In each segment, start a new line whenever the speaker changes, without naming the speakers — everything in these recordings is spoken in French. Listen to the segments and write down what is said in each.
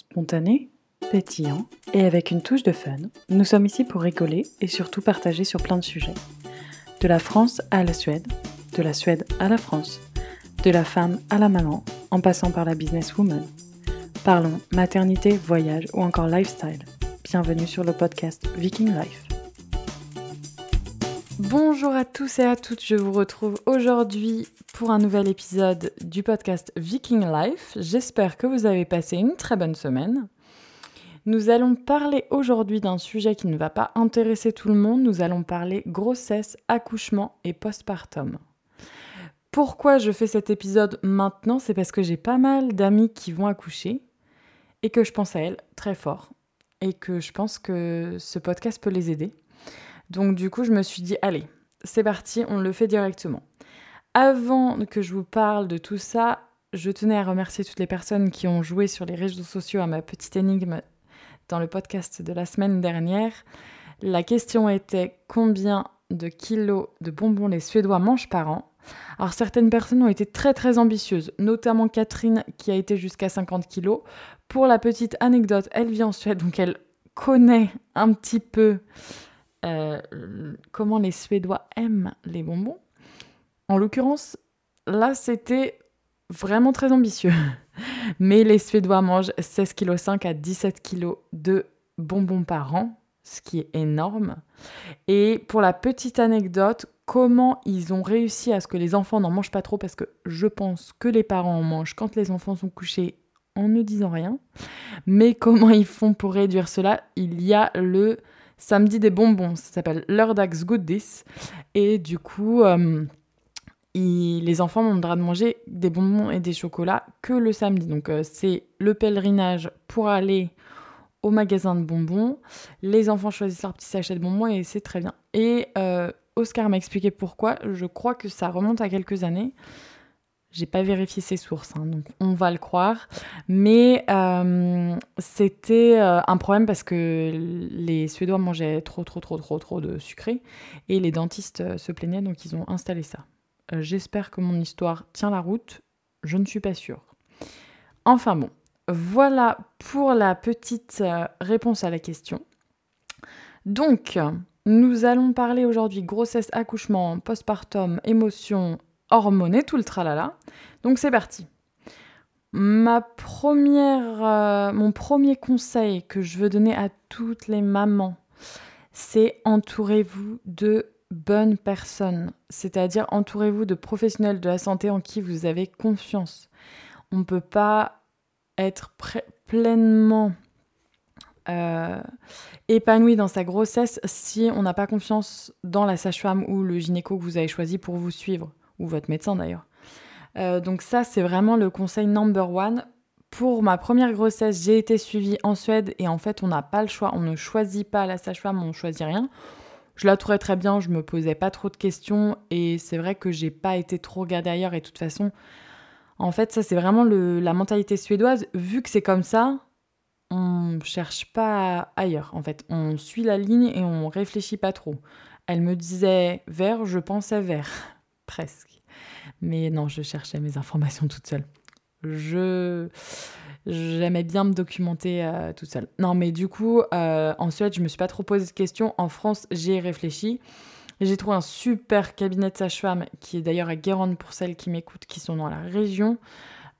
Spontané, pétillant et avec une touche de fun, nous sommes ici pour rigoler et surtout partager sur plein de sujets. De la France à la Suède, de la Suède à la France, de la femme à la maman, en passant par la businesswoman. Parlons maternité, voyage ou encore lifestyle. Bienvenue sur le podcast Viking Life. Bonjour à tous et à toutes, je vous retrouve aujourd'hui pour un nouvel épisode du podcast Viking Life. J'espère que vous avez passé une très bonne semaine. Nous allons parler aujourd'hui d'un sujet qui ne va pas intéresser tout le monde. Nous allons parler grossesse, accouchement et postpartum. Pourquoi je fais cet épisode maintenant C'est parce que j'ai pas mal d'amis qui vont accoucher et que je pense à elles très fort et que je pense que ce podcast peut les aider. Donc du coup, je me suis dit, allez, c'est parti, on le fait directement. Avant que je vous parle de tout ça, je tenais à remercier toutes les personnes qui ont joué sur les réseaux sociaux à ma petite énigme dans le podcast de la semaine dernière. La question était combien de kilos de bonbons les Suédois mangent par an? Alors certaines personnes ont été très très ambitieuses, notamment Catherine qui a été jusqu'à 50 kilos. Pour la petite anecdote, elle vit en Suède, donc elle connaît un petit peu euh, comment les Suédois aiment les bonbons. En l'occurrence, là, c'était vraiment très ambitieux. Mais les Suédois mangent 16,5 kg à 17 kg de bonbons par an, ce qui est énorme. Et pour la petite anecdote, comment ils ont réussi à ce que les enfants n'en mangent pas trop, parce que je pense que les parents en mangent quand les enfants sont couchés en ne disant rien. Mais comment ils font pour réduire cela? Il y a le samedi des bonbons. Ça s'appelle Lördags Goodies. Et du coup, euh, les enfants ont le droit de manger des bonbons et des chocolats que le samedi. Donc euh, c'est le pèlerinage pour aller au magasin de bonbons. Les enfants choisissent leur petit sachet de bonbons et c'est très bien. Et euh, Oscar m'a expliqué pourquoi. Je crois que ça remonte à quelques années. J'ai pas vérifié ses sources, hein, donc on va le croire. Mais euh, c'était euh, un problème parce que les Suédois mangeaient trop, trop, trop, trop, trop de sucré et les dentistes euh, se plaignaient, donc ils ont installé ça. J'espère que mon histoire tient la route. Je ne suis pas sûre. Enfin bon, voilà pour la petite réponse à la question. Donc, nous allons parler aujourd'hui grossesse, accouchement, postpartum, émotions, hormones et tout le tralala. Donc c'est parti. Ma première, euh, mon premier conseil que je veux donner à toutes les mamans, c'est entourez-vous de bonnes personnes, c'est-à-dire entourez-vous de professionnels de la santé en qui vous avez confiance. On ne peut pas être pleinement euh, épanoui dans sa grossesse si on n'a pas confiance dans la sage-femme ou le gynéco que vous avez choisi pour vous suivre ou votre médecin d'ailleurs. Euh, donc ça, c'est vraiment le conseil number one. Pour ma première grossesse, j'ai été suivie en Suède et en fait, on n'a pas le choix. On ne choisit pas la sage-femme, on choisit rien. Je la trouvais très bien, je me posais pas trop de questions et c'est vrai que j'ai pas été trop regardée ailleurs et de toute façon, en fait, ça c'est vraiment la mentalité suédoise. Vu que c'est comme ça, on cherche pas ailleurs. En fait, on suit la ligne et on réfléchit pas trop. Elle me disait vert, je pensais vert presque. Mais non, je cherchais mes informations toute seule. Je j'aimais bien me documenter euh, toute seule. Non, mais du coup, euh, en Suède, je me suis pas trop posé de questions. En France, j'ai réfléchi. J'ai trouvé un super cabinet de sage-femme qui est d'ailleurs à Guérande pour celles qui m'écoutent, qui sont dans la région,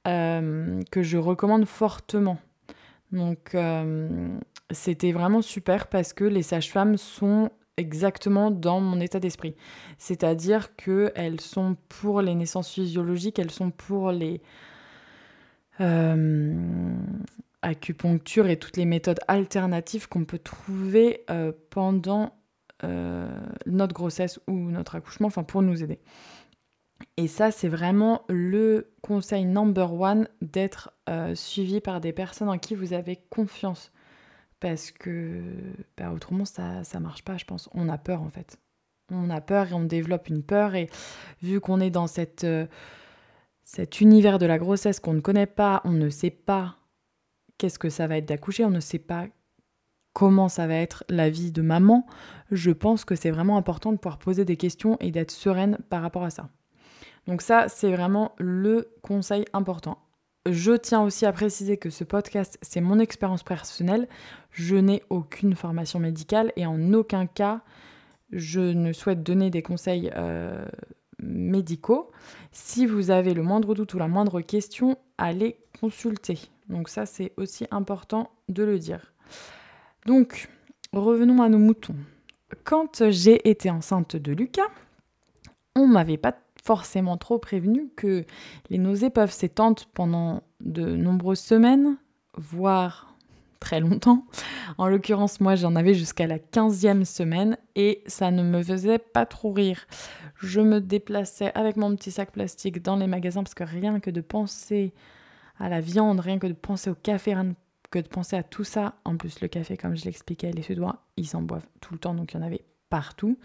euh, que je recommande fortement. Donc, c'était vraiment super parce que les sages-femmes sont exactement dans mon état d'esprit. C'est-à-dire qu'elles sont pour les naissances physiologiques, elles sont pour les euh, acupunctures et toutes les méthodes alternatives qu'on peut trouver euh, pendant euh, notre grossesse ou notre accouchement, enfin pour nous aider. Et ça, c'est vraiment le conseil number one d'être suivi par des personnes en qui vous avez confiance parce que bah, autrement ça ça marche pas je pense. On a peur en fait. On a peur et on développe une peur et vu qu'on est dans euh, cet univers de la grossesse qu'on ne connaît pas on ne sait pas qu'est-ce que ça va être d'accoucher on ne sait pas comment ça va être la vie de maman je pense que c'est vraiment important de pouvoir poser des questions et d'être sereine par rapport à ça. Donc ça c'est vraiment le conseil important je tiens aussi à préciser que ce podcast, c'est mon expérience personnelle. Je n'ai aucune formation médicale et en aucun cas, je ne souhaite donner des conseils euh, médicaux. Si vous avez le moindre doute ou la moindre question, allez consulter. Donc ça, c'est aussi important de le dire. Donc, revenons à nos moutons. Quand j'ai été enceinte de Lucas, on m'avait pas forcément trop prévenu que les nausées peuvent s'étendre pendant de nombreuses semaines, voire très longtemps. En l'occurrence, moi, j'en avais jusqu'à la 15e semaine et ça ne me faisait pas trop rire. Je me déplaçais avec mon petit sac plastique dans les magasins parce que rien que de penser à la viande, rien que de penser au café, rien que de penser à tout ça, en plus le café, comme je l'expliquais, les Suédois, ils en boivent tout le temps, donc il y en avait partout.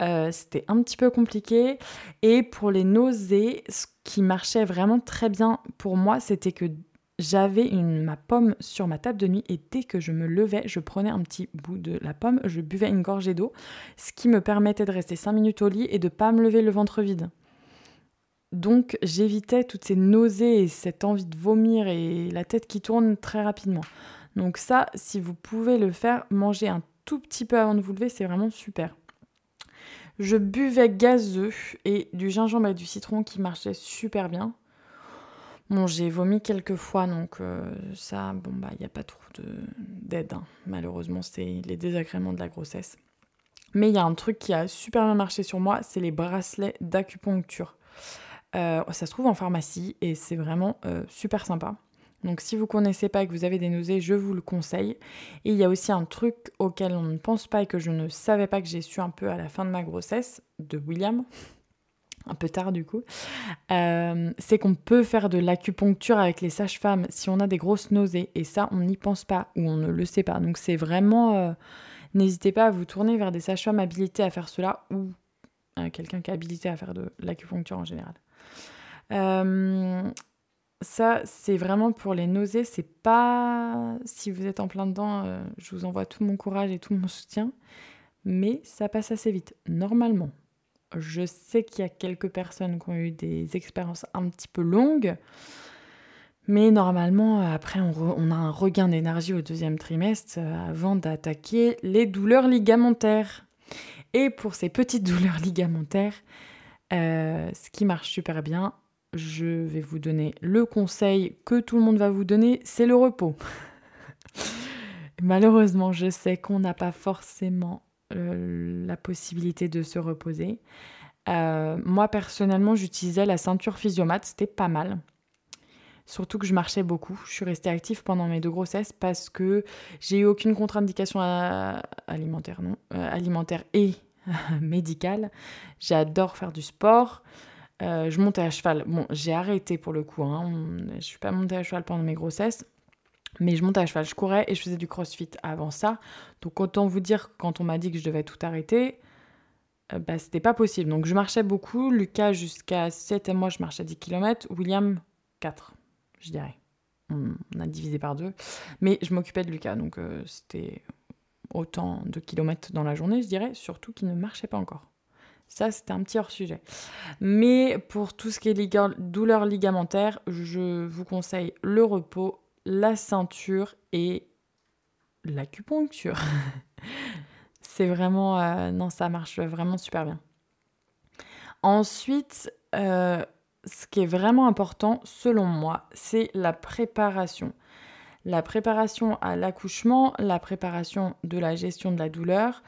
Euh, c'était un petit peu compliqué. Et pour les nausées, ce qui marchait vraiment très bien pour moi, c'était que j'avais ma pomme sur ma table de nuit et dès que je me levais, je prenais un petit bout de la pomme, je buvais une gorgée d'eau, ce qui me permettait de rester 5 minutes au lit et de ne pas me lever le ventre vide. Donc j'évitais toutes ces nausées et cette envie de vomir et la tête qui tourne très rapidement. Donc ça, si vous pouvez le faire, manger un tout petit peu avant de vous lever, c'est vraiment super. Je buvais gazeux et du gingembre et du citron qui marchaient super bien. Bon, j'ai vomi quelques fois, donc euh, ça, bon, bah, il n'y a pas trop d'aide. Hein. Malheureusement, c'est les désagréments de la grossesse. Mais il y a un truc qui a super bien marché sur moi, c'est les bracelets d'acupuncture. Euh, ça se trouve en pharmacie et c'est vraiment euh, super sympa. Donc si vous connaissez pas et que vous avez des nausées, je vous le conseille. Et il y a aussi un truc auquel on ne pense pas et que je ne savais pas que j'ai su un peu à la fin de ma grossesse, de William, un peu tard du coup, euh, c'est qu'on peut faire de l'acupuncture avec les sages-femmes si on a des grosses nausées. Et ça, on n'y pense pas ou on ne le sait pas. Donc c'est vraiment... Euh, n'hésitez pas à vous tourner vers des sages-femmes habilitées à faire cela ou quelqu'un qui est habilité à faire de l'acupuncture en général. Euh, ça, c'est vraiment pour les nausées. C'est pas. Si vous êtes en plein dedans, euh, je vous envoie tout mon courage et tout mon soutien. Mais ça passe assez vite, normalement. Je sais qu'il y a quelques personnes qui ont eu des expériences un petit peu longues. Mais normalement, après, on, a un regain d'énergie au deuxième trimestre euh, avant d'attaquer les douleurs ligamentaires. Et pour ces petites douleurs ligamentaires, euh, ce qui marche super bien, je vais vous donner le conseil que tout le monde va vous donner, c'est le repos. Malheureusement, je sais qu'on n'a pas forcément euh, la possibilité de se reposer. Euh, moi, personnellement, j'utilisais la ceinture physiomate, c'était pas mal. Surtout que je marchais beaucoup. Je suis restée active pendant mes deux grossesses parce que j'ai eu aucune contre-indication alimentaire, non, euh, alimentaire et médicale. J'adore faire du sport. Euh, je montais à cheval. Bon, j'ai arrêté pour le coup. Hein. Je suis pas montée à cheval pendant mes grossesses. Mais je montais à cheval, je courais et je faisais du crossfit avant ça. Donc autant vous dire quand on m'a dit que je devais tout arrêter, euh, bah, c'était pas possible. Donc je marchais beaucoup. Lucas, jusqu'à 7 mois, je marchais 10 km. William, 4, je dirais. On, a divisé par deux. Mais je m'occupais de Lucas, donc euh, c'était autant de kilomètres dans la journée, je dirais, surtout qu'il ne marchait pas encore. Ça, c'était un petit hors-sujet. Mais pour tout ce qui est douleur ligamentaire, je vous conseille le repos, la ceinture et l'acupuncture. C'est vraiment... Euh, non, ça marche vraiment super bien. Ensuite, euh, ce qui est vraiment important, selon moi, c'est la préparation. La préparation à l'accouchement, la préparation de la gestion de la douleur,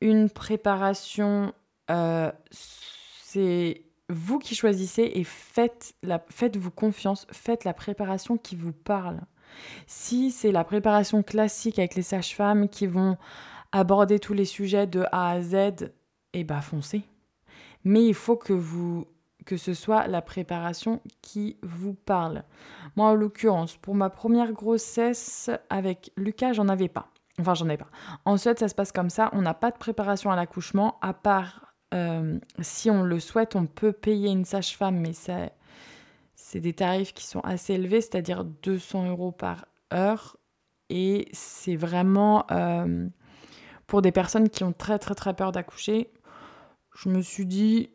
une préparation euh, c'est vous qui choisissez et faites la, faites-vous confiance, faites la préparation qui vous parle. Si c'est la préparation classique avec les sages-femmes qui vont aborder tous les sujets de A à Z, eh ben foncez. Mais il faut que vous que ce soit la préparation qui vous parle. Moi, en l'occurrence, pour ma première grossesse avec Lucas, j'en avais pas. Enfin, j'en ai pas. Ensuite, ça se passe comme ça. On n'a pas de préparation à l'accouchement, à part euh, si on le souhaite, on peut payer une sage-femme, mais c'est des tarifs qui sont assez élevés, c'est-à-dire 200 euros par heure. Et c'est vraiment euh, pour des personnes qui ont très très très peur d'accoucher. Je me suis dit,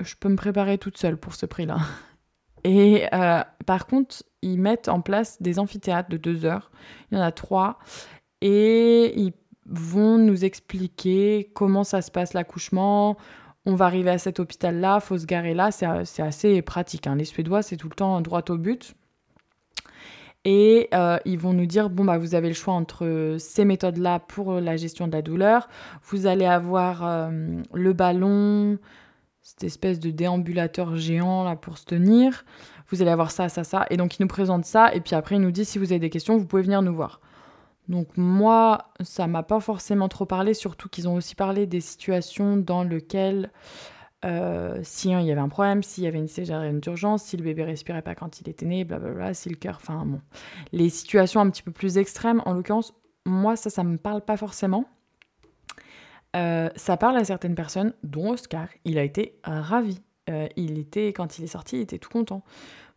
je peux me préparer toute seule pour ce prix-là. Et euh, par contre, ils mettent en place des amphithéâtres de deux heures. Il y en a trois. Et ils vont nous expliquer comment ça se passe l'accouchement. On va arriver à cet hôpital-là, faut se garer là. C'est assez pratique. Hein. Les Suédois, c'est tout le temps droit au but. Et euh, ils vont nous dire, bon, bah, vous avez le choix entre ces méthodes-là pour la gestion de la douleur. Vous allez avoir euh, le ballon, cette espèce de déambulateur géant là pour se tenir. Vous allez avoir ça, ça, ça. Et donc, ils nous présentent ça. Et puis après, ils nous disent, si vous avez des questions, vous pouvez venir nous voir. Donc moi, ça m'a pas forcément trop parlé, surtout qu'ils ont aussi parlé des situations dans lesquelles euh, si y avait un problème, s'il y avait une césarienne d'urgence, si le bébé respirait pas quand il était né, blablabla, si le cœur, enfin bon. Les situations un petit peu plus extrêmes, en l'occurrence, moi ça, ça me parle pas forcément. Euh, ça parle à certaines personnes, dont Oscar. Il a été ravi. Euh, il était, quand il est sorti, il était tout content.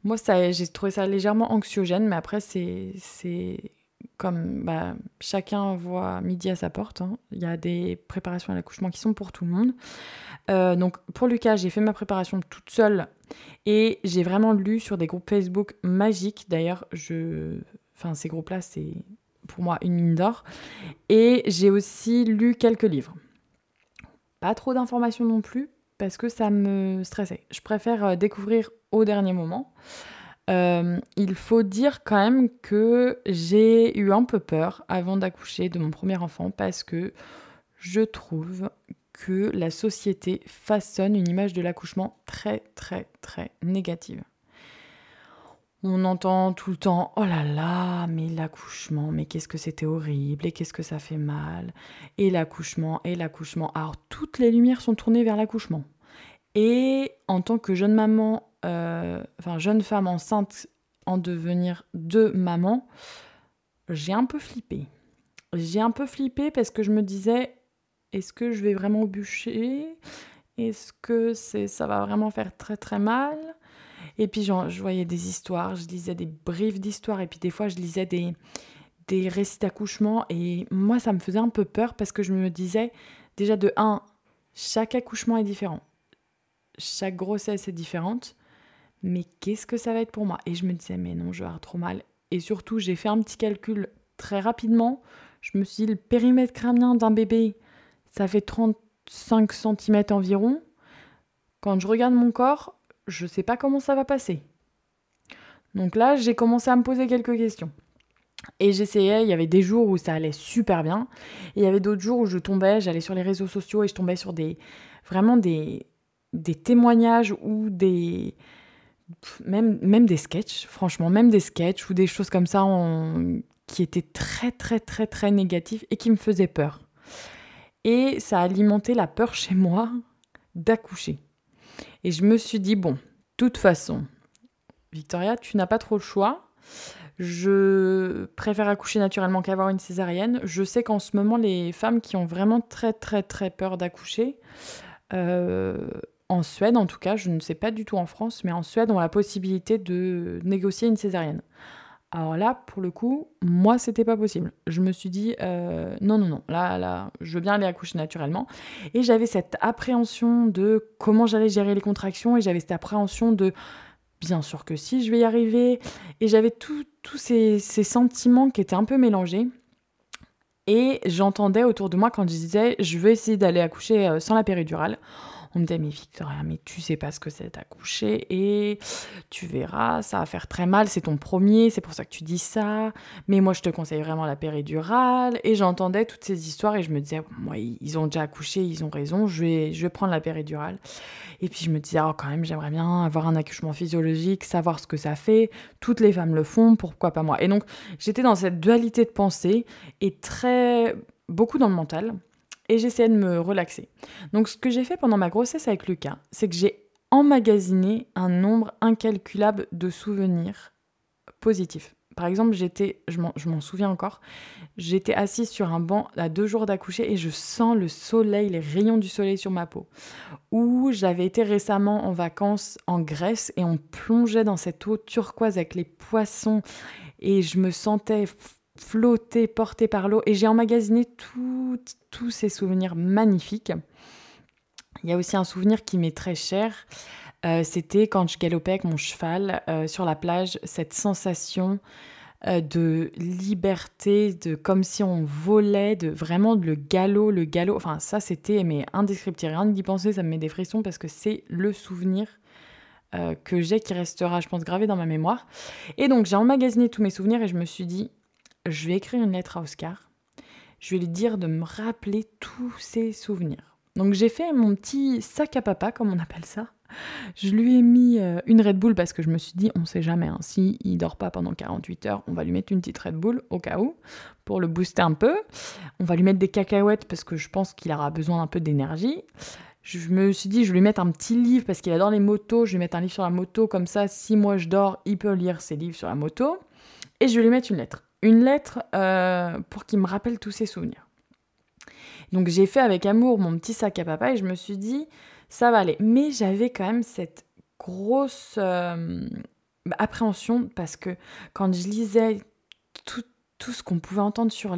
Moi, ça, j'ai trouvé ça légèrement anxiogène, mais après, c'est comme bah, chacun voit midi à sa porte. Hein. Il y a des préparations à l'accouchement qui sont pour tout le monde. Euh, donc pour Lucas, j'ai fait ma préparation toute seule et j'ai vraiment lu sur des groupes Facebook magiques. D'ailleurs, je... enfin, ces groupes-là, c'est pour moi une mine d'or. Et j'ai aussi lu quelques livres. Pas trop d'informations non plus parce que ça me stressait. Je préfère euh, découvrir au dernier moment. Euh, il faut dire quand même que j'ai eu un peu peur avant d'accoucher de mon premier enfant parce que je trouve que la société façonne une image de l'accouchement très très très négative. On entend tout le temps oh là là, mais l'accouchement, mais qu'est-ce que c'était horrible et qu'est-ce que ça fait mal et l'accouchement et l'accouchement. Alors toutes les lumières sont tournées vers l'accouchement. Et en tant que jeune maman, enfin jeune femme enceinte en devenir de maman, j'ai un peu flippé. J'ai un peu flippé parce que je me disais est-ce que je vais vraiment bûcher? Est-ce que c'est, ça va vraiment faire très très mal? Et puis je voyais des histoires, je lisais des briefs d'histoires, et puis des fois je lisais des, des récits d'accouchement, et moi ça me faisait un peu peur parce que je me disais, déjà de 1, chaque accouchement est différent, chaque grossesse est différente, mais qu'est-ce que ça va être pour moi? Et je me disais, mais non, je vais avoir trop mal. Et surtout, j'ai fait un petit calcul très rapidement. Je me suis dit, le périmètre crânien d'un bébé, ça fait 35 cm environ. Quand je regarde mon corps, je ne sais pas comment ça va passer. Donc là, j'ai commencé à me poser quelques questions. Et j'essayais, il y avait des jours où ça allait super bien, et il y avait d'autres jours où je tombais, j'allais sur les réseaux sociaux et je tombais sur des vraiment des, des témoignages ou des même, même des sketchs, franchement, même des sketchs ou des choses comme ça qui étaient très très très très négatifs et qui me faisaient peur. Et ça a alimenté la peur chez moi d'accoucher. Et je me suis dit, bon, de toute façon, Victoria, tu n'as pas trop le choix. Je préfère accoucher naturellement qu'avoir une césarienne. Je sais qu'en ce moment, les femmes qui ont vraiment très très très peur d'accoucher, euh, en Suède en tout cas, je ne sais pas du tout en France, mais en Suède, ont la possibilité de négocier une césarienne. Alors là, pour le coup, moi, c'était pas possible. Je me suis dit, euh, non, non, non, là, là, je veux bien aller accoucher naturellement. Et j'avais cette appréhension de comment j'allais gérer les contractions, et j'avais cette appréhension de, bien sûr que si, je vais y arriver. Et j'avais tous ces, ces sentiments qui étaient un peu mélangés. Et j'entendais autour de moi quand je disais, je veux essayer d'aller accoucher euh, sans la péridurale. On me disait, mais Victoria, mais tu sais pas ce que c'est d'accoucher et tu verras, ça va faire très mal, c'est ton premier, c'est pour ça que tu dis ça. Mais moi, je te conseille vraiment la péridurale. Et j'entendais toutes ces histoires et je me disais, moi, ils ont déjà accouché, ils ont raison, je vais, je vais prendre la péridurale. Et puis je me disais, oh, quand même, j'aimerais bien avoir un accouchement physiologique, savoir ce que ça fait. Toutes les femmes le font, pourquoi pas moi? Et donc, j'étais dans cette dualité de pensée et très beaucoup dans le mental et j'essayais de me relaxer. Donc ce que j'ai fait pendant ma grossesse avec Lucas, c'est que j'ai emmagasiné un nombre incalculable de souvenirs positifs. Par exemple, j'étais, je m'en souviens encore, j'étais assise sur un banc à deux jours d'accoucher et je sens le soleil, les rayons du soleil sur ma peau. Ou j'avais été récemment en vacances en Grèce et on plongeait dans cette eau turquoise avec les poissons et je me sentais flotter, porté par l'eau. Et j'ai emmagasiné tous ces souvenirs magnifiques. Il y a aussi un souvenir qui m'est très cher. Euh, c'était quand je galopais avec mon cheval euh, sur la plage, cette sensation euh, de liberté, de comme si on volait, de vraiment le galop, le galop. Enfin, ça, c'était mais indescriptible. Rien d'y penser, ça me met des frissons parce que c'est le souvenir que j'ai qui restera, je pense, gravé dans ma mémoire. Et donc, j'ai emmagasiné tous mes souvenirs et je me suis dit, je vais écrire une lettre à Oscar. Je vais lui dire de me rappeler tous ses souvenirs. Donc, j'ai fait mon petit sac à papa, comme on appelle ça. Je lui ai mis euh, une Red Bull parce que je me suis dit, on sait jamais, hein, si il dort pas pendant 48 heures, on va lui mettre une petite Red Bull au cas où, pour le booster un peu. On va lui mettre des cacahuètes parce que je pense qu'il aura besoin d'un peu d'énergie. Je me suis dit, je vais lui mettre un petit livre parce qu'il adore les motos. Je vais lui mettre un livre sur la moto, comme ça, si moi je dors, il peut lire ses livres sur la moto. Et je vais lui mettre une lettre. Une lettre euh, pour qu'il me rappelle tous ses souvenirs. Donc j'ai fait avec amour mon petit sac à papa et je me suis dit, ça va aller. Mais j'avais quand même cette grosse euh, appréhension parce que quand je lisais tout, tout ce qu'on pouvait entendre sur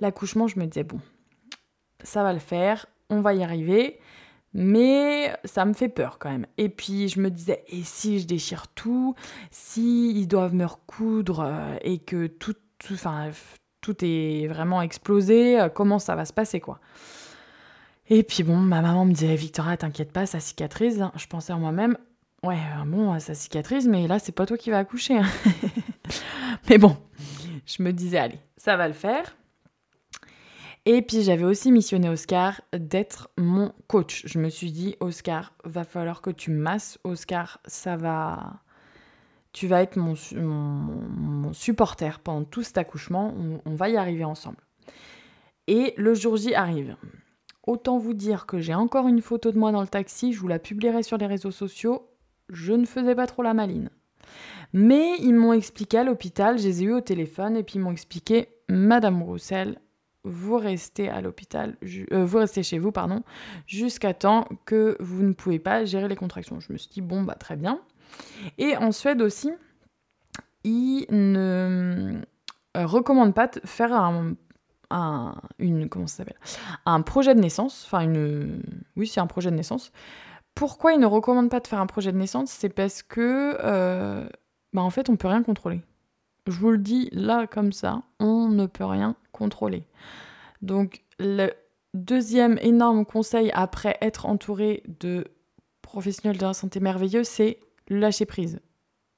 l'accouchement, je me disais, bon, ça va le faire, on va y arriver. Mais ça me fait peur quand même. Et puis je me disais, et si je déchire tout, si ils doivent me recoudre euh, et que tout, tout, tout est vraiment explosé, euh, comment ça va se passer quoi et puis bon, ma maman me disait Victoria, t'inquiète pas, ça cicatrise. Je pensais en moi-même, ouais, euh, bon, ça cicatrise, mais là, c'est pas toi qui vas accoucher. Hein. mais bon, je me disais, allez, ça va le faire. Et puis j'avais aussi missionné Oscar d'être mon coach. Je me suis dit, Oscar, va falloir que tu masses. Oscar, ça va. Tu vas être mon, mon, supporter pendant tout cet accouchement. on va y arriver ensemble. Et le jour J arrive. Autant vous dire que j'ai encore une photo de moi dans le taxi, je vous la publierai sur les réseaux sociaux. Je ne faisais pas trop la maline. Mais ils m'ont expliqué à l'hôpital, je les ai eu au téléphone et puis ils m'ont expliqué Madame Roussel, vous restez à l'hôpital, euh, vous restez chez vous, pardon, jusqu'à temps que vous ne pouvez pas gérer les contractions. Je me suis dit bon bah très bien. Et en Suède aussi, ils ne euh, recommandent pas de faire un un, une, comment un projet de naissance, enfin une, oui c'est un projet de naissance. Pourquoi ils ne recommandent pas de faire un projet de naissance? C'est parce que, euh, bah en fait, on peut rien contrôler. Je vous le dis là comme ça, on ne peut rien contrôler. Donc le deuxième énorme conseil après être entouré de professionnels de la santé merveilleux, c'est lâcher prise.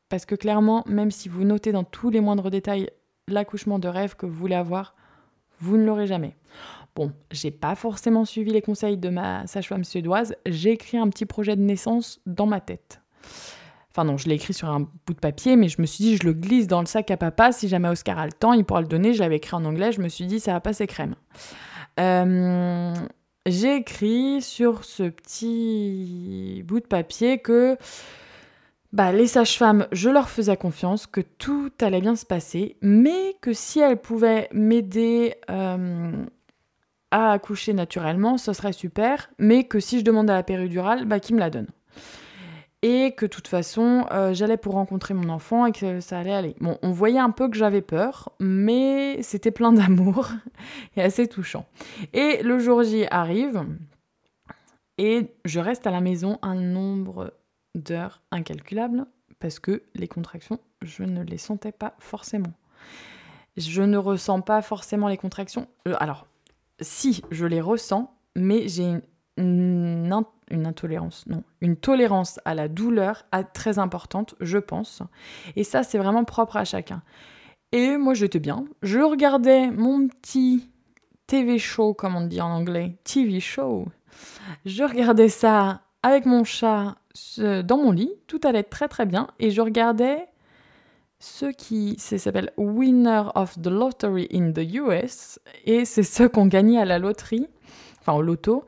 Parce que clairement, même si vous notez dans tous les moindres détails l'accouchement de rêve que vous voulez avoir, vous ne l'aurez jamais. Bon, j'ai pas forcément suivi les conseils de ma sage-femme suédoise, j'ai écrit un petit projet de naissance dans ma tête. Enfin non, je l'ai écrit sur un bout de papier, mais je me suis dit, je le glisse dans le sac à papa, si jamais Oscar a le temps, il pourra le donner. Je l'avais écrit en anglais, je me suis dit, ça va passer crème. Euh, j'ai écrit sur ce petit bout de papier que bah, les sages-femmes, je leur faisais confiance, que tout allait bien se passer, mais que si elles pouvaient m'aider euh, à accoucher naturellement, ce serait super, mais que si je demandais à la péridurale, bah, qu'ils me la donnent. Et que de toute façon, euh, j'allais pour rencontrer mon enfant et que ça allait aller. Bon, on voyait un peu que j'avais peur, mais c'était plein d'amour et assez touchant. Et le jour J arrive, et je reste à la maison un nombre d'heures incalculables parce que les contractions, je ne les sentais pas forcément. Je ne ressens pas forcément les contractions. Euh, alors, si, je les ressens, mais j'ai une, intolérance, non, une tolérance à la douleur très importante, je pense. Et ça, c'est vraiment propre à chacun. Et moi, j'étais bien. Je regardais mon petit TV show, comme on dit en anglais, TV show. Je regardais ça avec mon chat dans mon lit, tout allait très très bien, et je regardais ceux qui s'appelle Winner of the Lottery in the US, et c'est ceux qui ont gagné à la loterie, enfin au loto,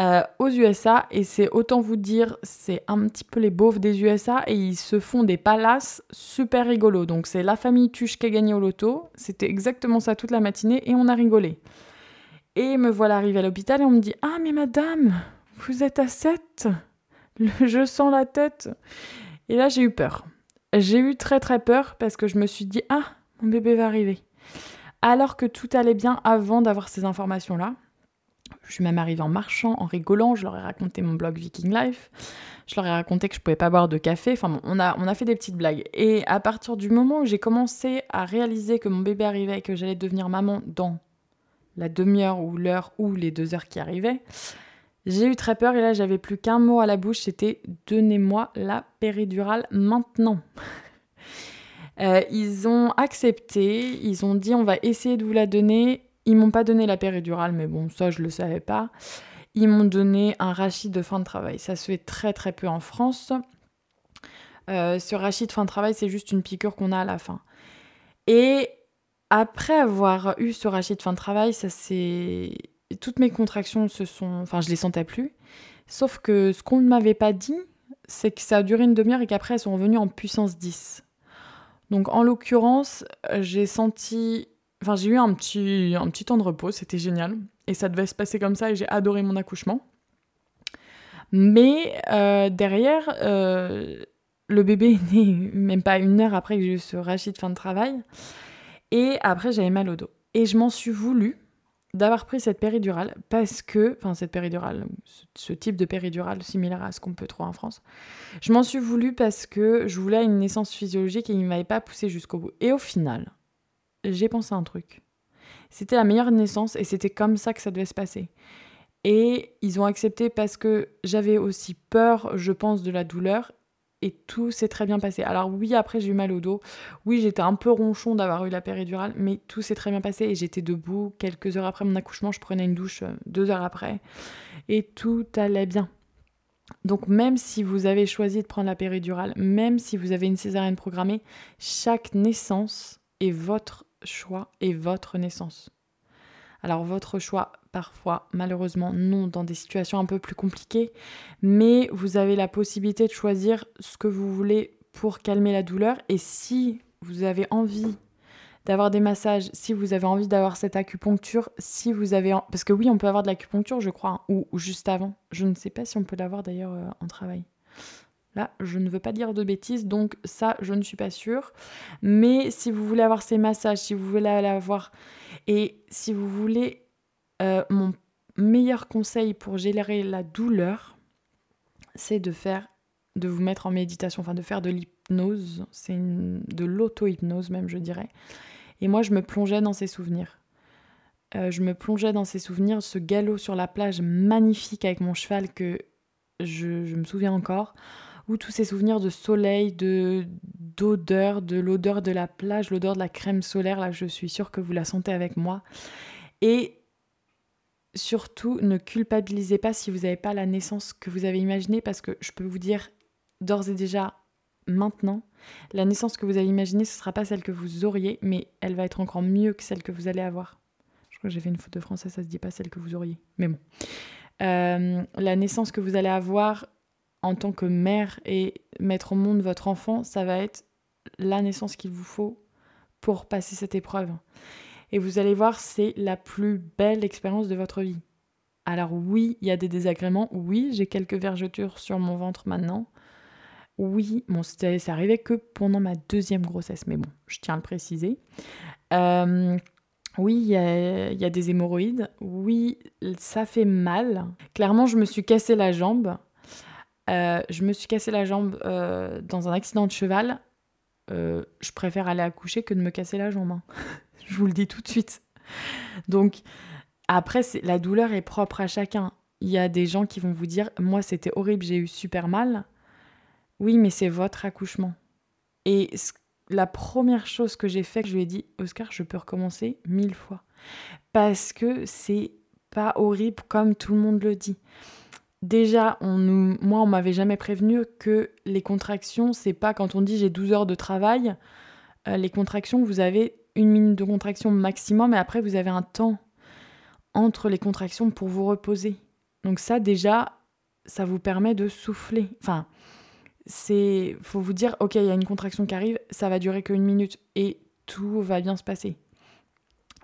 euh, aux USA, et c'est autant vous dire, c'est un petit peu les beaufs des USA, et ils se font des palaces super rigolos. Donc c'est la famille Tuche qui a gagné au loto, c'était exactement ça toute la matinée, et on a rigolé. Et me voilà arrivée à l'hôpital, et on me dit Ah, mais madame, vous êtes à 7 je sens la tête. Et là, j'ai eu peur. J'ai eu très très peur parce que je me suis dit, ah, mon bébé va arriver. Alors que tout allait bien avant d'avoir ces informations-là. Je suis même arrivée en marchant, en rigolant. Je leur ai raconté mon blog Viking Life. Je leur ai raconté que je pouvais pas boire de café. Enfin bon, on a, on a fait des petites blagues. Et à partir du moment où j'ai commencé à réaliser que mon bébé arrivait et que j'allais devenir maman dans la demi-heure ou l'heure ou les deux heures qui arrivaient, j'ai eu très peur et là j'avais plus qu'un mot à la bouche, c'était donnez-moi la péridurale maintenant. Euh, ils ont accepté, ils ont dit on va essayer de vous la donner. Ils m'ont pas donné la péridurale, mais bon, ça je le savais pas. Ils m'ont donné un rachis de fin de travail. Ça se fait très très peu en France. Euh, ce rachis de fin de travail, c'est juste une piqûre qu'on a à la fin. Et après avoir eu ce rachis de fin de travail, ça c'est toutes mes contractions se sont, enfin je les sentais plus. Sauf que ce qu'on ne m'avait pas dit, c'est que ça a duré une demi-heure et qu'après elles sont revenues en puissance 10. Donc en l'occurrence, j'ai senti, enfin j'ai eu un petit, un petit temps de repos, c'était génial. Et ça devait se passer comme ça et j'ai adoré mon accouchement. Mais euh, derrière, euh, le bébé est né même pas une heure après que j'ai eu ce rachis de fin de travail. Et après, j'avais mal au dos. Et je m'en suis voulu d'avoir pris cette péridurale parce que, enfin cette péridurale, ce type de péridurale similaire à ce qu'on peut trouver en France, je m'en suis voulu parce que je voulais une naissance physiologique et il ne m'avait pas poussé jusqu'au bout. Et au final, j'ai pensé un truc. C'était la meilleure naissance et c'était comme ça que ça devait se passer. Et ils ont accepté parce que j'avais aussi peur, je pense, de la douleur et tout s'est très bien passé. Alors oui, après j'ai eu mal au dos. Oui, j'étais un peu ronchon d'avoir eu la péridurale, mais tout s'est très bien passé et j'étais debout quelques heures après mon accouchement. Je prenais une douche euh, deux heures après et tout allait bien. Donc même si vous avez choisi de prendre la péridurale, même si vous avez une césarienne programmée, chaque naissance est votre choix et votre naissance. Alors votre choix, parfois, malheureusement, non, dans des situations un peu plus compliquées, mais vous avez la possibilité de choisir ce que vous voulez pour calmer la douleur. Et si vous avez envie d'avoir des massages, si vous avez envie d'avoir cette acupuncture, si vous avez... Parce que oui, on peut avoir de l'acupuncture, je crois, hein, ou, juste avant. Je ne sais pas si on peut l'avoir d'ailleurs euh, en travail. Je ne veux pas dire de bêtises, donc ça, je ne suis pas sûre. Mais si vous voulez avoir ces massages, si vous voulez avoir... Et si vous voulez euh, mon meilleur conseil pour gérer la douleur, c'est de faire, de vous mettre en méditation, enfin de faire de l'hypnose, c'est de l'auto-hypnose même, je dirais. Et moi, je me plongeais dans ces souvenirs. Euh, je me plongeais dans ces souvenirs, ce galop sur la plage magnifique avec mon cheval que je me souviens encore, ou tous ces souvenirs de soleil, de d'odeur, de l'odeur de la plage, l'odeur de la crème solaire, là je suis sûre que vous la sentez avec moi. Et surtout, ne culpabilisez pas si vous n'avez pas la naissance que vous avez imaginée, parce que je peux vous dire d'ores et déjà maintenant, la naissance que vous avez imaginée, ce ne sera pas celle que vous auriez, mais elle va être encore mieux que celle que vous allez avoir. Je crois que j'ai fait une faute de français, ça se dit pas celle que vous auriez. Mais bon. Euh, la naissance que vous allez avoir en tant que mère et mettre au monde votre enfant, ça va être la naissance qu'il vous faut pour passer cette épreuve. Et vous allez voir, c'est la plus belle expérience de votre vie. Alors oui, il y a des désagréments. Oui, j'ai quelques vergetures sur mon ventre maintenant. Oui, bon, c'est arrivé que pendant ma deuxième grossesse, mais bon, je tiens à le préciser. Euh, oui, il y, a, des hémorroïdes. Oui, ça fait mal. Clairement, je me suis cassé la jambe. Euh, je me suis cassé la jambe euh, dans un accident de cheval. je préfère aller accoucher que de me casser la jambe. Hein. je vous le dis tout de suite. Donc, après, la douleur est propre à chacun. Il y a des gens qui vont vous dire Moi, c'était horrible, j'ai eu super mal. Oui, mais c'est votre accouchement. Et la première chose que j'ai fait, je lui ai dit Oscar, je peux recommencer mille fois. Parce que c'est pas horrible comme tout le monde le dit. Déjà, moi, on m'avait jamais prévenu que les contractions, c'est pas quand on dit j'ai 12 heures de travail. Euh, les contractions, vous avez une minute de contraction maximum et après vous avez un temps entre les contractions pour vous reposer. Donc ça déjà, ça vous permet de souffler. Enfin, c'est faut vous dire OK, il y a une contraction qui arrive, ça va durer qu'une minute et tout va bien se passer.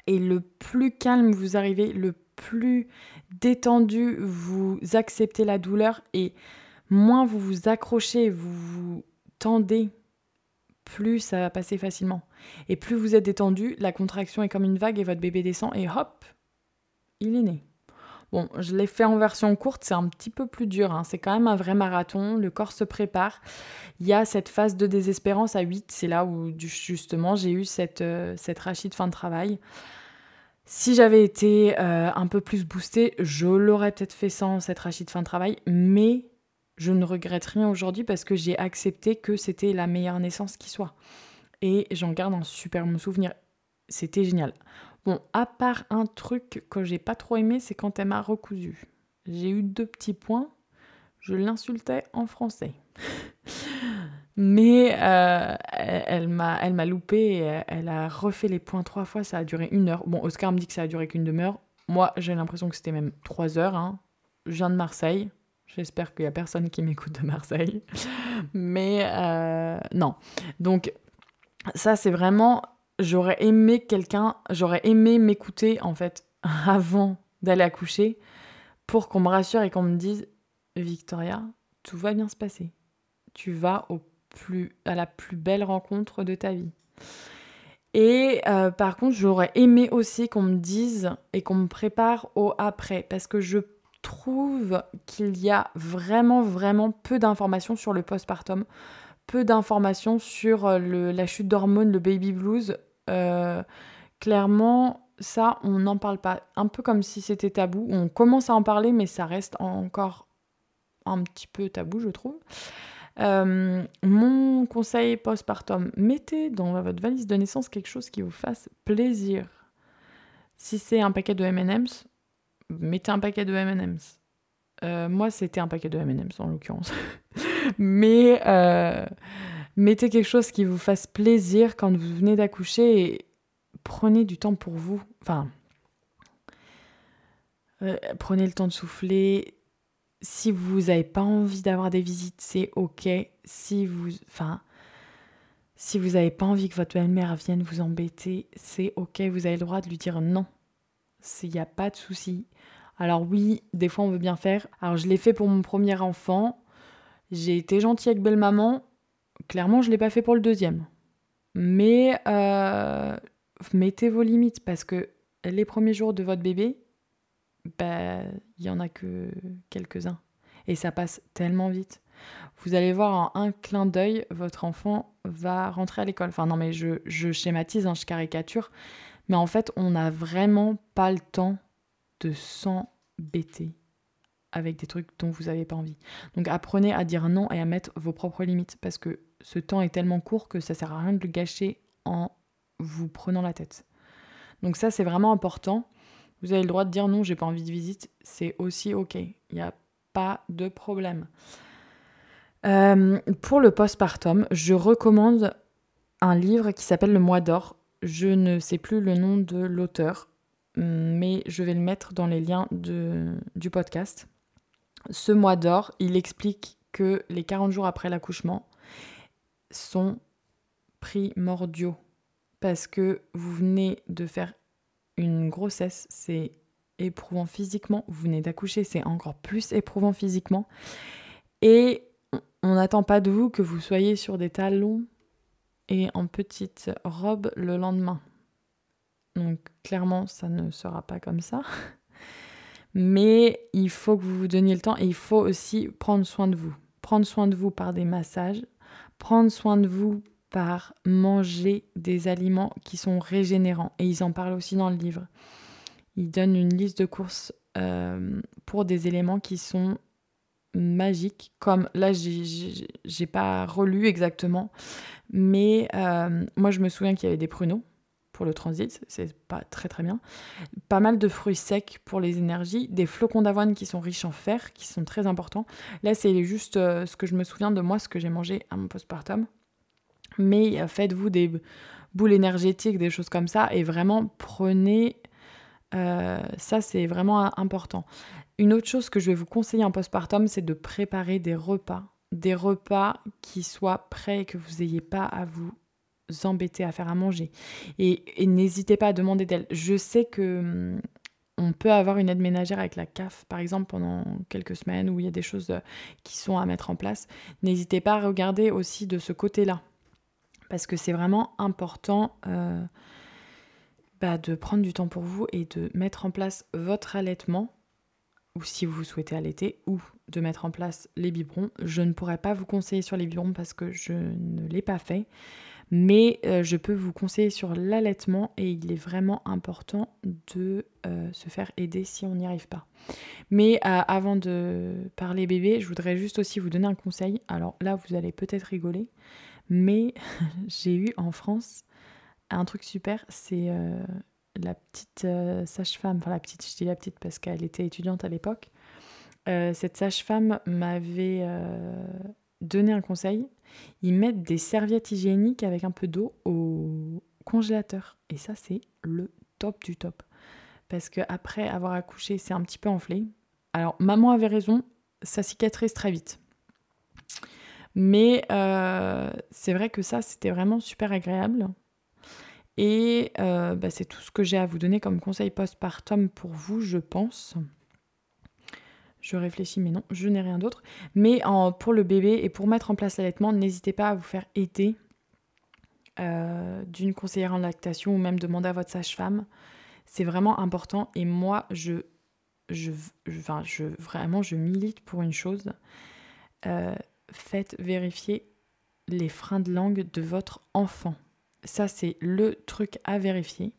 Et le plus calme vous arrivez, le plus détendu vous acceptez la douleur et moins vous vous accrochez, vous vous tendez plus ça va passer facilement. Et plus vous êtes détendu, la contraction est comme une vague et votre bébé descend et hop, il est né. Bon, je l'ai fait en version courte, c'est un petit peu plus dur. Hein. C'est quand même un vrai marathon. Le corps se prépare. Il y a cette phase de désespérance à 8. C'est là où, justement, j'ai eu cette, euh, cette rachide fin de travail. Si j'avais été euh, un peu plus boostée, je l'aurais peut-être fait sans cette rachide fin de travail. Mais je ne regrette rien aujourd'hui parce que j'ai accepté que c'était la meilleure naissance qui soit. Et j'en garde un super bon souvenir. C'était génial. Bon, à part un truc que j'ai pas trop aimé, c'est quand elle m'a recousu. J'ai eu deux petits points. Je l'insultais en français. Mais euh, elle, m'a, elle m'a loupé, elle a refait les points trois fois, ça a duré une heure. Bon, Oscar me dit que ça a duré qu'une demi-heure. Moi, j'ai l'impression que c'était même trois heures. Hein. Je viens de Marseille. J'espère qu'il n'y a personne qui m'écoute de Marseille. Mais euh, non. Donc, ça, c'est vraiment j'aurais aimé quelqu'un, j'aurais aimé m'écouter en fait avant d'aller accoucher pour qu'on me rassure et qu'on me dise Victoria, tout va bien se passer. Tu vas au plus, la plus belle rencontre de ta vie. Et euh, par contre, j'aurais aimé aussi qu'on me dise et qu'on me prépare au après, parce que je trouve qu'il y a vraiment, vraiment peu d'informations sur le postpartum peu d'informations sur euh, la chute d'hormones, le baby blues. Euh, clairement, ça, on n'en parle pas. Un peu comme si c'était tabou. On commence à en parler, mais ça reste encore un petit peu tabou, je trouve. Euh, mon conseil postpartum, mettez dans votre valise de naissance quelque chose qui vous fasse plaisir. Si c'est un paquet de M&M's, mettez un paquet de M&M's. moi, c'était un paquet de M&M's en l'occurrence. Mais euh, mettez quelque chose qui vous fasse plaisir quand vous venez d'accoucher et prenez du temps pour vous. Enfin, euh, prenez le temps de souffler. Si vous n'avez pas envie d'avoir des visites, c'est ok. Si vous, enfin, si vous n'avez pas envie que votre belle-mère vienne vous embêter, c'est ok. Vous avez le droit de lui dire non. Il n'y a pas de souci. Alors oui, des fois on veut bien faire. Alors je l'ai fait pour mon premier enfant. J'ai été gentille avec belle maman. Clairement, je ne l'ai pas fait pour le deuxième. Mais euh, mettez vos limites parce que les premiers jours de votre bébé, bah, il n'y en a que quelques-uns. Et ça passe tellement vite. Vous allez voir en un clin d'œil, votre enfant va rentrer à l'école. Enfin non mais je, je schématise, hein, je caricature. Mais en fait, on n'a vraiment pas le temps de s'embêter avec des trucs dont vous n'avez pas envie. Donc apprenez à dire non et à mettre vos propres limites parce que ce temps est tellement court que ça sert à rien de le gâcher en vous prenant la tête. Donc ça c'est vraiment important. Vous avez le droit de dire non, j'ai pas envie de visite, c'est aussi ok. Il n'y a pas de problème. Euh, pour le postpartum, je recommande un livre qui s'appelle Le Mois d'or. Je ne sais plus le nom de l'auteur, mais je vais le mettre dans les liens du podcast ce mois d'or, il explique que les 40 jours après l'accouchement sont primordiaux parce que vous venez de faire une grossesse, c'est éprouvant physiquement, vous venez d'accoucher, c'est encore plus éprouvant physiquement. Et on n'attend pas de vous que vous soyez sur des talons et en petite robe le lendemain. Donc clairement, ça ne sera pas comme ça. Mais il faut que vous vous donniez le temps et il faut aussi prendre soin de vous. Prendre soin de vous par des massages, prendre soin de vous par manger des aliments qui sont régénérants. Et ils en parlent aussi dans le livre. Ils donnent une liste de courses euh, pour des éléments qui sont magiques, comme là, j'ai pas relu exactement, mais euh, moi je me souviens qu'il y avait des pruneaux pour le transit, c'est pas très très bien. Pas mal de fruits secs pour les énergies, des flocons d'avoine qui sont riches en fer, qui sont très importants. Là, c'est juste euh, ce que je me souviens de moi, ce que j'ai mangé à mon postpartum. Mais faites-vous des boules énergétiques, des choses comme ça, et vraiment prenez. Euh, ça, c'est vraiment important. Une autre chose que je vais vous conseiller en postpartum, c'est de préparer des repas. Des repas qui soient prêts et que vous n'ayez pas à vous embêter à faire à manger. Et, n'hésitez pas à demander d'elle. Je sais que hum, on peut avoir une aide ménagère avec la CAF, par exemple, pendant quelques semaines où il y a des choses euh, qui sont à mettre en place. N'hésitez pas à regarder aussi de ce côté-là. Parce que c'est vraiment important euh, bah, de prendre du temps pour vous et de mettre en place votre allaitement ou si vous souhaitez allaiter, ou de mettre en place les biberons. Je ne pourrais pas vous conseiller sur les biberons parce que je ne l'ai pas fait, mais euh, je peux vous conseiller sur l'allaitement et il est vraiment important de euh, se faire aider si on n'y arrive pas. Mais avant de parler bébé, je voudrais juste aussi vous donner un conseil. Alors là, vous allez peut-être rigoler, mais j'ai eu en France un truc super, c'est la petite sage-femme, enfin la petite, je dis la petite parce qu'elle était étudiante à l'époque. cette sage-femme m'avait donner un conseil, ils mettent des serviettes hygiéniques avec un peu d'eau au congélateur. Et ça, c'est le top du top. Parce que après avoir accouché, c'est un petit peu enflé. Alors, maman avait raison, ça cicatrise très vite. Mais euh, c'est vrai que ça, c'était vraiment super agréable. Et euh, bah, c'est tout ce que j'ai à vous donner comme conseil postpartum pour vous, je pense. Je réfléchis, mais non, je n'ai rien d'autre. Mais pour le bébé et pour mettre en place l'allaitement, n'hésitez pas à vous faire aider euh, d'une conseillère en lactation ou même demander à votre sage-femme. C'est vraiment important. Et moi, je, je, enfin, je, vraiment, je milite pour une chose. Faites vérifier les freins de langue de votre enfant. Ça, c'est le truc à vérifier.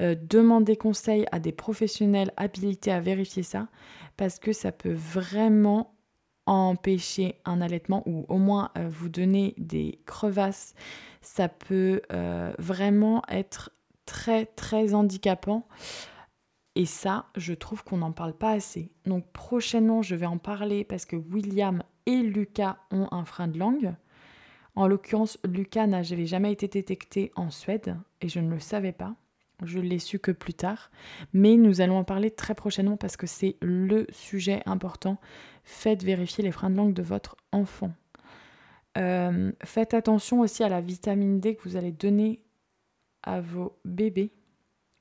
Euh, demandez conseil à des professionnels habilités à vérifier ça parce que ça peut vraiment empêcher un allaitement ou au moins euh, vous donner des crevasses. Ça peut euh, vraiment être très très handicapant. Et ça, je trouve qu'on n'en parle pas assez. Donc prochainement, je vais en parler parce que William et Lucas ont un frein de langue. En l'occurrence, Lucas n'avait jamais été détecté en Suède et je ne le savais pas. Je l'ai su que plus tard, mais nous allons en parler très prochainement parce que c'est le sujet important. Faites vérifier les freins de langue de votre enfant. Euh, faites attention aussi à la vitamine D que vous allez donner à vos bébés,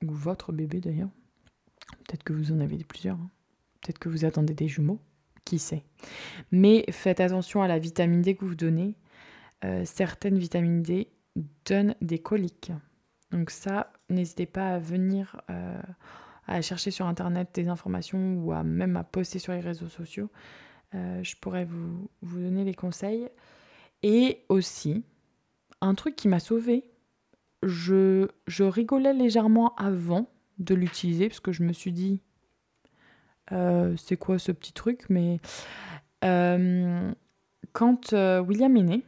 ou votre bébé d'ailleurs. Peut-être que vous en avez plusieurs. Hein. Peut-être que vous attendez des jumeaux. Qui sait. Mais faites attention à la vitamine D que vous donnez. Euh, certaines vitamines D donnent des coliques. Donc ça, n'hésitez pas à venir euh, chercher sur Internet des informations ou à même à poster sur les réseaux sociaux. Euh, je pourrais vous, donner les conseils. Et aussi, un truc qui m'a sauvé, je, je, rigolais légèrement avant de l'utiliser parce que je me suis dit, euh, c'est quoi ce petit truc Mais quand William est né,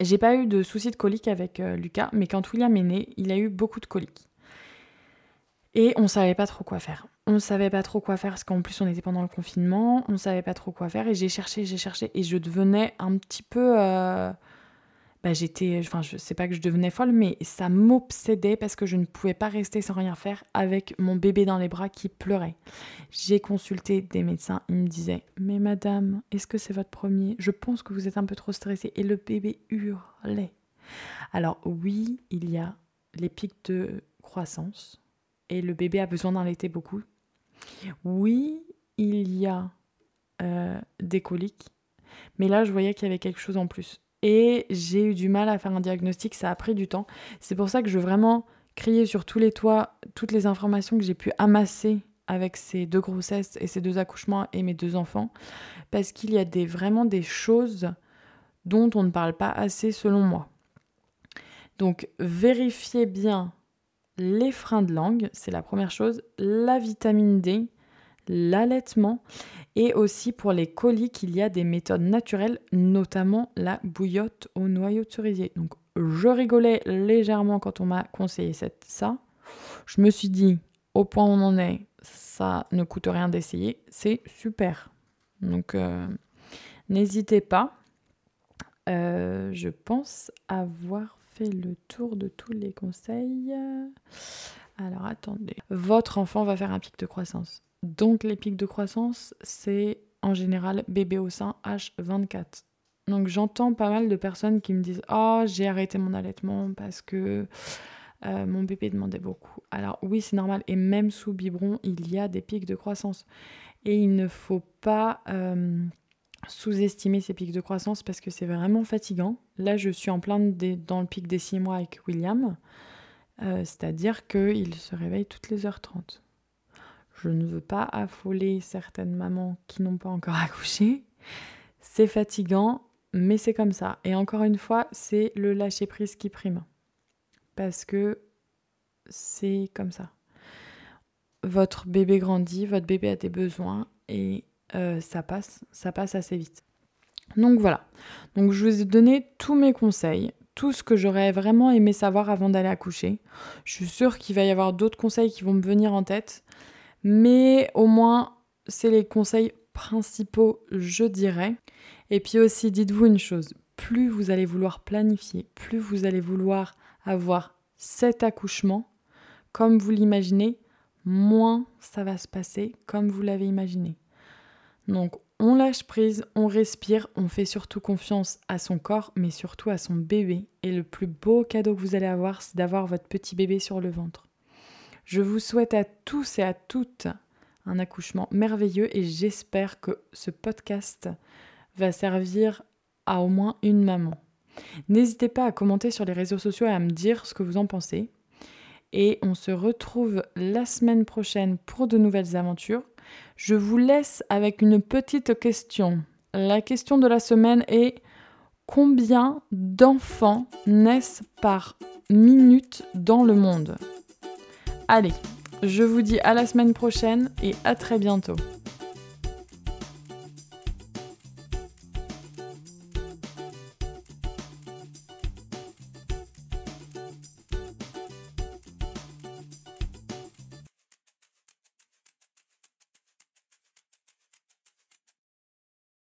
j'ai pas eu de soucis de colique avec euh, Lucas, mais quand William est né, il a eu beaucoup de coliques. Et on savait pas trop quoi faire. On savait pas trop quoi faire parce qu'en plus on était pendant le confinement, on savait pas trop quoi faire et j'ai cherché, j'ai cherché et je devenais un petit peu euh, bah, j'étais, enfin, je sais pas que je devenais folle, mais ça m'obsédait parce que je ne pouvais pas rester sans rien faire avec mon bébé dans les bras qui pleurait. J'ai consulté des médecins, ils me disaient Mais madame, est-ce que c'est votre premier? Je pense que vous êtes un peu trop stressée. Et le bébé hurlait. Alors, oui, il y a les pics de croissance et le bébé a besoin d'allaiter beaucoup. Oui, il y a euh, des coliques, mais là, je voyais qu'il y avait quelque chose en plus et j'ai eu du mal à faire un diagnostic, ça a pris du temps. C'est pour ça que je veux vraiment crier sur tous les toits toutes les informations que j'ai pu amasser avec ces deux grossesses et ces deux accouchements et mes deux enfants, parce qu'il y a vraiment des choses dont on ne parle pas assez selon moi. Donc vérifiez bien les freins de langue, c'est la première chose, la vitamine D, l'allaitement et aussi pour les coliques, il y a des méthodes naturelles, notamment la bouillotte au noyau de cerisier. Donc je rigolais légèrement quand on m'a conseillé ça. Je me suis dit, au point où on en est, ça ne coûte rien d'essayer, c'est super. Donc euh, n'hésitez pas. Euh, je pense avoir fait le tour de tous les conseils. Alors attendez. Votre enfant va faire un pic de croissance. Donc les pics de croissance, c'est en général bébé au sein H24. Donc j'entends pas mal de personnes qui me disent "Oh, j'ai arrêté mon allaitement parce que euh, mon bébé demandait beaucoup." Alors oui, c'est normal et même sous biberon, il y a des pics de croissance et il ne faut pas euh, sous-estimer ces pics de croissance parce que c'est vraiment fatigant. Là, je suis en plein dans le pic des 6 mois avec William, euh, c'est-à-dire qu'il se réveille toutes les heures 30. Je ne veux pas affoler certaines mamans qui n'ont pas encore accouché. C'est fatigant, mais c'est comme ça. Et encore une fois, c'est le lâcher-prise qui prime. Parce que c'est comme ça. Votre bébé grandit, votre bébé a des besoins et euh, ça passe, ça passe assez vite. Donc voilà. Donc je vous ai donné tous mes conseils, tout ce que j'aurais vraiment aimé savoir avant d'aller accoucher. Je suis sûre qu'il va y avoir d'autres conseils qui vont me venir en tête, mais au moins c'est les conseils principaux, je dirais. Et puis aussi, dites-vous une chose, plus vous allez vouloir planifier, plus vous allez vouloir avoir cet accouchement, comme vous l'imaginez, moins ça va se passer comme vous l'avez imaginé. Donc on lâche prise, on respire, on fait surtout confiance à son corps, mais surtout à son bébé. Et le plus beau cadeau que vous allez avoir, c'est d'avoir votre petit bébé sur le ventre. Je vous souhaite à tous et à toutes un accouchement merveilleux et j'espère que ce podcast va servir à au moins une maman. N'hésitez pas à commenter sur les réseaux sociaux et à me dire ce que vous en pensez. Et on se retrouve la semaine prochaine pour de nouvelles aventures. Je vous laisse avec une petite question. La question de la semaine est combien d'enfants naissent par minute dans le monde? Allez, je vous dis à la semaine prochaine et à très bientôt.